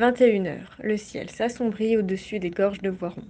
21h, le ciel s'assombrit au-dessus des gorges de Voiron.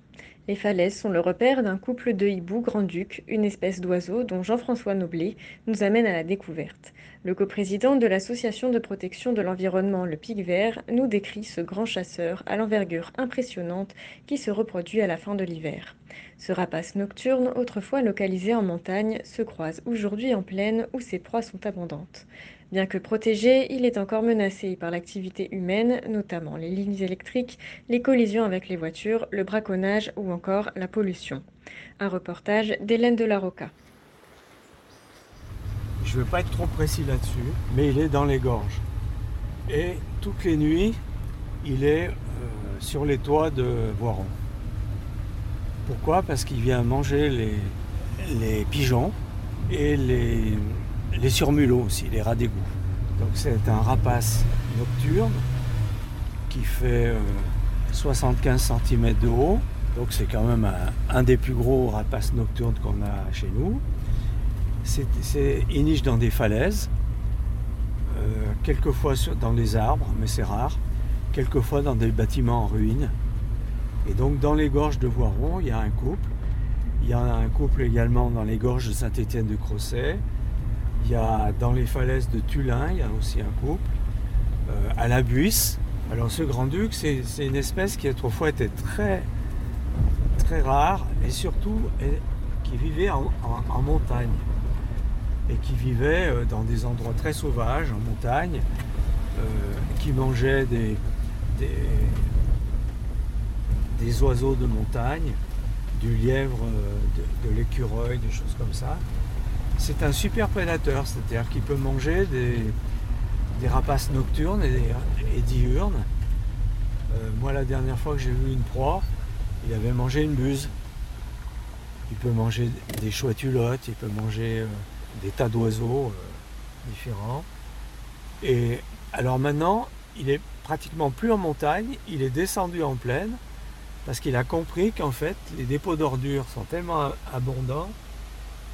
Les falaises sont le repère d'un couple de hiboux grand-duc, une espèce d'oiseau dont Jean-François Noblet nous amène à la découverte. Le coprésident de l'association de protection de l'environnement Le Pic Vert nous décrit ce grand chasseur à l'envergure impressionnante qui se reproduit à la fin de l'hiver. Ce rapace nocturne, autrefois localisé en montagne, se croise aujourd'hui en plaine où ses proies sont abondantes. Bien que protégé, il est encore menacé par l'activité humaine, notamment les lignes électriques, les collisions avec les voitures, le braconnage ou encore la pollution. Un reportage d'Hélène de la Roca. Je ne veux pas être trop précis là-dessus, mais il est dans les gorges. Et toutes les nuits, il est euh, sur les toits de Voiron. Pourquoi? Parce qu'il vient manger les pigeons et les, les surmulots aussi, les rats d'égout. Donc c'est un rapace nocturne qui fait 75 euh, cm de haut. Donc c'est quand même un, des plus gros rapaces nocturnes qu'on a chez nous. C'est, il niche dans des falaises, euh, quelquefois dans des arbres, mais c'est rare, quelquefois dans des bâtiments en ruine. Et donc dans les gorges de Voiron, il y a un couple. Il y en a un couple également dans les gorges de Saint-Étienne de Crosset. Il y a dans les falaises de Tulin, il y a aussi un couple. Euh, à la Buisse. Alors ce grand-duc, c'est une espèce qui autrefois était très, très rare et surtout qui vivait en, montagne. Et qui vivait euh, dans des endroits très sauvages, en montagne, euh, qui mangeait des, des, oiseaux de montagne, du lièvre, de l'écureuil, des choses comme ça c'est un super prédateur, c'est-à-dire qu'il peut manger des, rapaces nocturnes et, diurnes. Euh, moi, la dernière fois que j'ai vu une proie, il avait mangé une buse. Il peut manger des chouettes hulottes, il peut manger euh, des tas d'oiseaux euh, différents. Et alors maintenant, il est pratiquement plus en montagne, il est descendu en plaine parce qu'il a compris qu'en fait, les dépôts d'ordures sont tellement abondants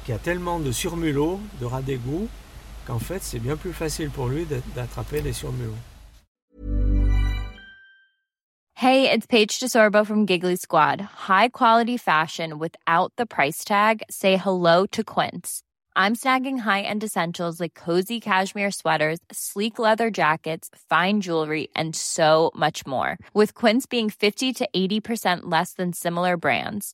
qu'il y a tellement de surmulots, de qu'en fait c'est bien plus facile pour lui d'attraper les surmulots. Hey, it's Paige DeSorbo from Giggly Squad. High quality fashion without the price tag. Say hello to Quince. I'm snagging high-end essentials like cozy cashmere sweaters, sleek leather jackets, fine jewelry, and so much more. With Quince being 50 to 80% less than similar brands